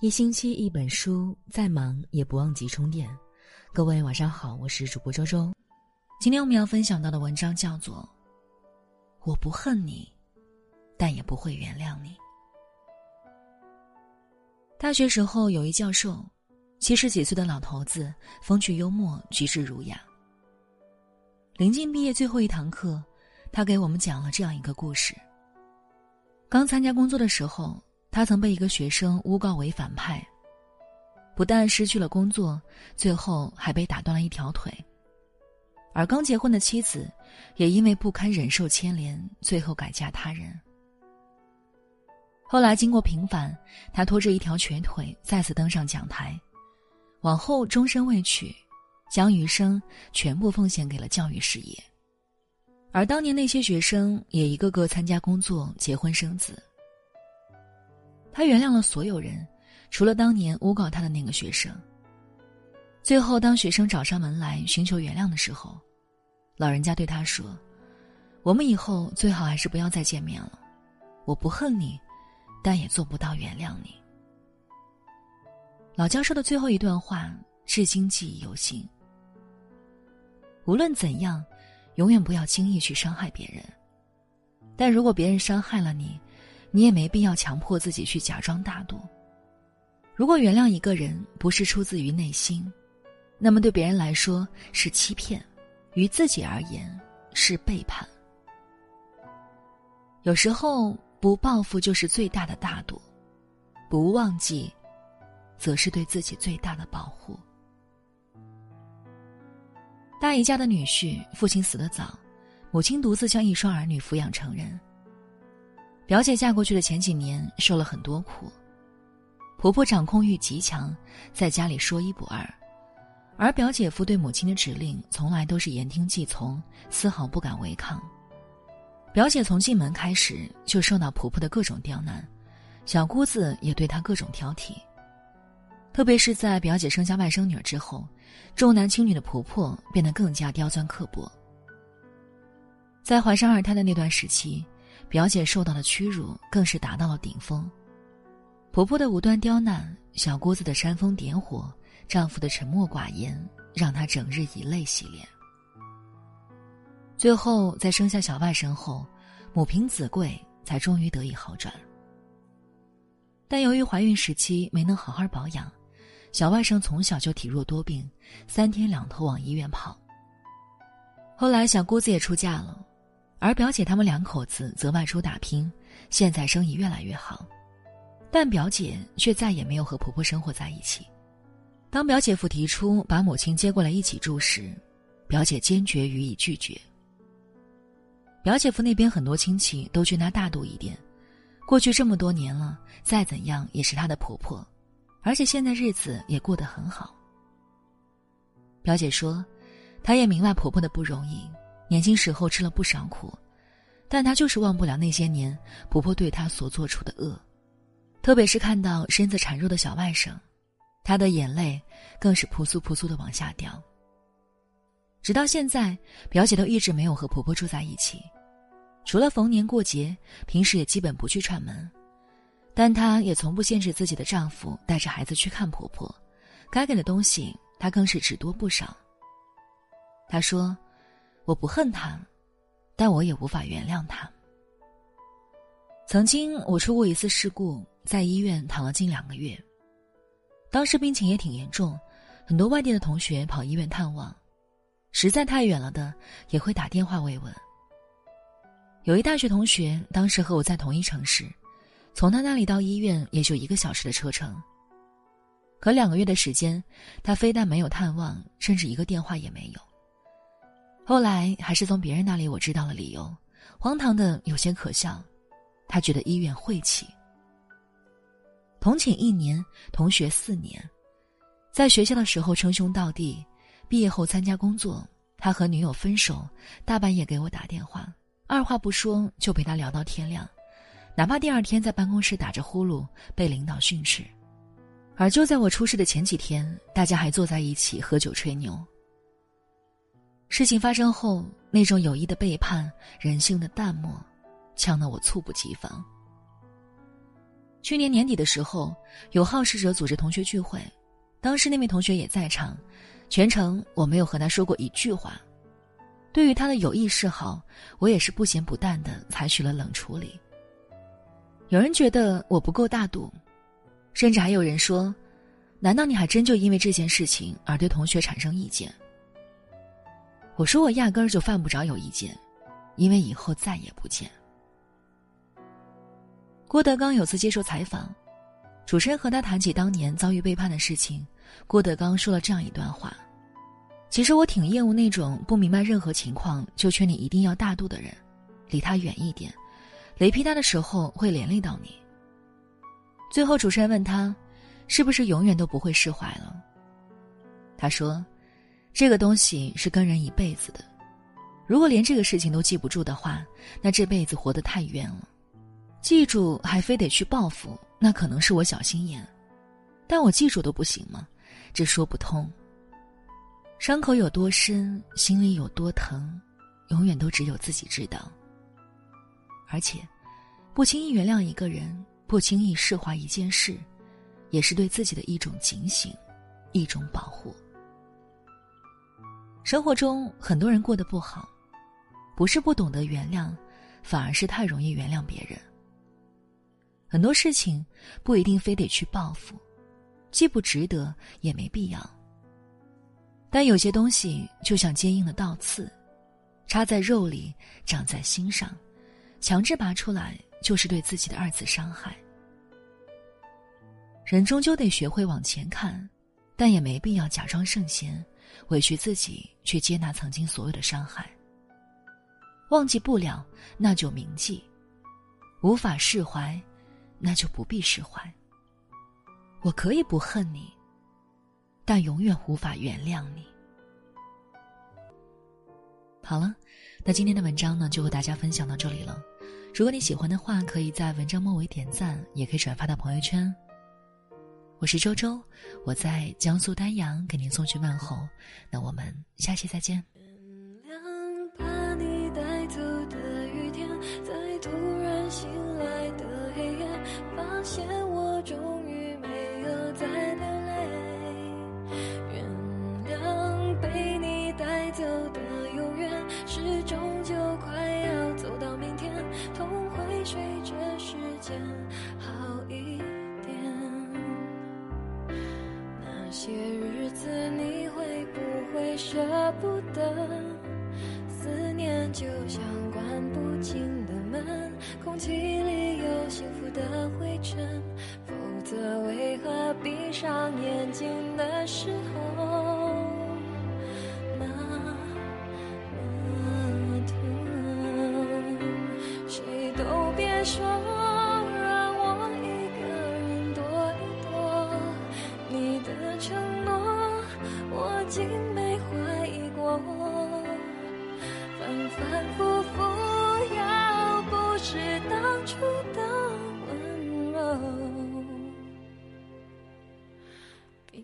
一星期一本书，再忙也不忘记充电。各位晚上好，我是主播周周。今天我们要分享到的文章叫做《我不恨你，但也不会原谅你》。大学时候有一教授，七十几岁的老头子，风趣幽默，举止儒雅。临近毕业最后一堂课，他给我们讲了这样一个故事。刚参加工作的时候。他曾被一个学生诬告为反派，不但失去了工作，最后还被打断了一条腿。而刚结婚的妻子，也因为不堪忍受牵连，最后改嫁他人。后来经过平反，他拖着一条瘸腿再次登上讲台，往后终身未娶，将余生全部奉献给了教育事业。而当年那些学生也一个个参加工作、结婚生子。他原谅了所有人，除了当年诬告他的那个学生。最后，当学生找上门来寻求原谅的时候，老人家对他说：“我们以后最好还是不要再见面了。我不恨你，但也做不到原谅你。”老教授的最后一段话至今记忆犹新。无论怎样，永远不要轻易去伤害别人。但如果别人伤害了你，你也没必要强迫自己去假装大度。如果原谅一个人不是出自于内心，那么对别人来说是欺骗，于自己而言是背叛。有时候不报复就是最大的大度，不忘记，则是对自己最大的保护。大姨家的女婿父亲死得早，母亲独自将一双儿女抚养成人。表姐嫁过去的前几年受了很多苦，婆婆掌控欲极强，在家里说一不二，而表姐夫对母亲的指令从来都是言听计从，丝毫不敢违抗。表姐从进门开始就受到婆婆的各种刁难，小姑子也对她各种挑剔。特别是在表姐生下外甥女儿之后，重男轻女的婆婆变得更加刁钻刻薄。在怀上二胎的那段时期。表姐受到的屈辱更是达到了顶峰，婆婆的无端刁难，小姑子的煽风点火，丈夫的沉默寡言，让她整日以泪洗脸。最后在生下小外甥后，母凭子贵，才终于得以好转。但由于怀孕时期没能好好保养，小外甥从小就体弱多病，三天两头往医院跑。后来小姑子也出嫁了。而表姐他们两口子则外出打拼，现在生意越来越好，但表姐却再也没有和婆婆生活在一起。当表姐夫提出把母亲接过来一起住时，表姐坚决予以拒绝。表姐夫那边很多亲戚都劝她大度一点，过去这么多年了，再怎样也是她的婆婆，而且现在日子也过得很好。表姐说，她也明白婆婆的不容易。年轻时候吃了不少苦，但她就是忘不了那些年婆婆对她所做出的恶，特别是看到身子孱弱的小外甥，她的眼泪更是扑簌扑簌的往下掉。直到现在，表姐都一直没有和婆婆住在一起，除了逢年过节，平时也基本不去串门，但她也从不限制自己的丈夫带着孩子去看婆婆，该给的东西她更是只多不少。她说。我不恨他，但我也无法原谅他。曾经我出过一次事故，在医院躺了近两个月。当时病情也挺严重，很多外地的同学跑医院探望，实在太远了的也会打电话慰问。有一大学同学当时和我在同一城市，从他那里到医院也就一个小时的车程。可两个月的时间，他非但没有探望，甚至一个电话也没有。后来还是从别人那里我知道了理由，荒唐的有些可笑。他觉得医院晦气。同寝一年，同学四年，在学校的时候称兄道弟，毕业后参加工作，他和女友分手，大半夜给我打电话，二话不说就陪他聊到天亮，哪怕第二天在办公室打着呼噜被领导训斥。而就在我出事的前几天，大家还坐在一起喝酒吹牛。事情发生后，那种友谊的背叛、人性的淡漠，呛得我猝不及防。去年年底的时候，有好事者组织同学聚会，当时那位同学也在场，全程我没有和他说过一句话。对于他的有意示好，我也是不咸不淡的采取了冷处理。有人觉得我不够大度，甚至还有人说：“难道你还真就因为这件事情而对同学产生意见？”我说：“我压根儿就犯不着有意见，因为以后再也不见。”郭德纲有次接受采访，主持人和他谈起当年遭遇背叛的事情，郭德纲说了这样一段话：“其实我挺厌恶那种不明白任何情况就劝你一定要大度的人，离他远一点，雷劈他的时候会连累到你。”最后，主持人问他：“是不是永远都不会释怀了？”他说：“这个东西是跟人一辈子的，如果连这个事情都记不住的话，那这辈子活得太冤了。”记住还非得去报复，那可能是我小心眼，但我记住都不行吗？这说不通。伤口有多深，心里有多疼，永远都只有自己知道。而且，不轻易原谅一个人，不轻易释怀一件事，也是对自己的一种警醒，一种保护。生活中很多人过得不好，不是不懂得原谅，反而是太容易原谅别人。很多事情不一定非得去报复，既不值得也没必要。但有些东西就像坚硬的倒刺，插在肉里，长在心上，强制拔出来就是对自己的二次伤害。人终究得学会往前看，但也没必要假装圣贤，委屈自己去接纳曾经所有的伤害。忘记不了，那就铭记；无法释怀。那就不必释怀。我可以不恨你，但永远无法原谅你。好了，那今天的文章呢，就和大家分享到这里了。如果你喜欢的话，可以在文章末尾点赞，也可以转发到朋友圈。我是周周，我在江苏丹阳给您送去问候。那我们下期再见。些日子你会不会舍不得？思念就像关不紧的门，空气里有幸福的灰尘，否则为何闭上眼睛的时候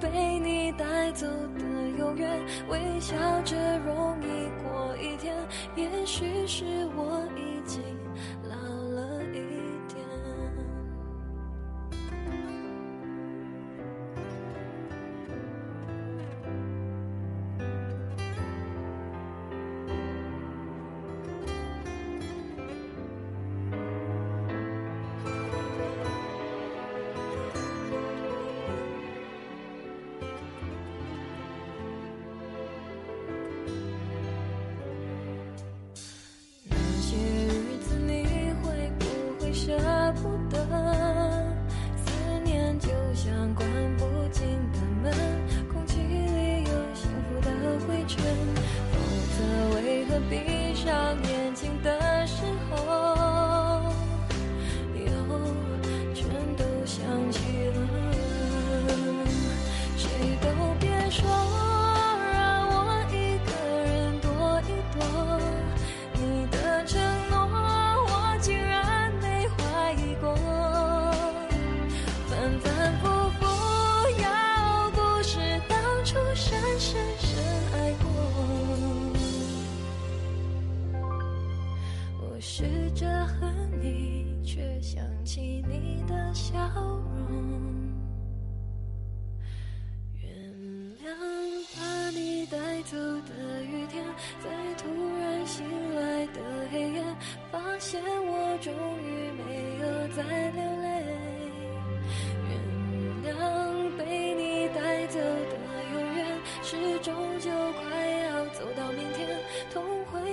被你带走的永远，微笑着容易过一天。也许是我少年试着恨你却想起你的笑容原谅把你带走的雨天在突然醒来的黑夜发现我终于没有再流泪原谅被你带走的永远是终究快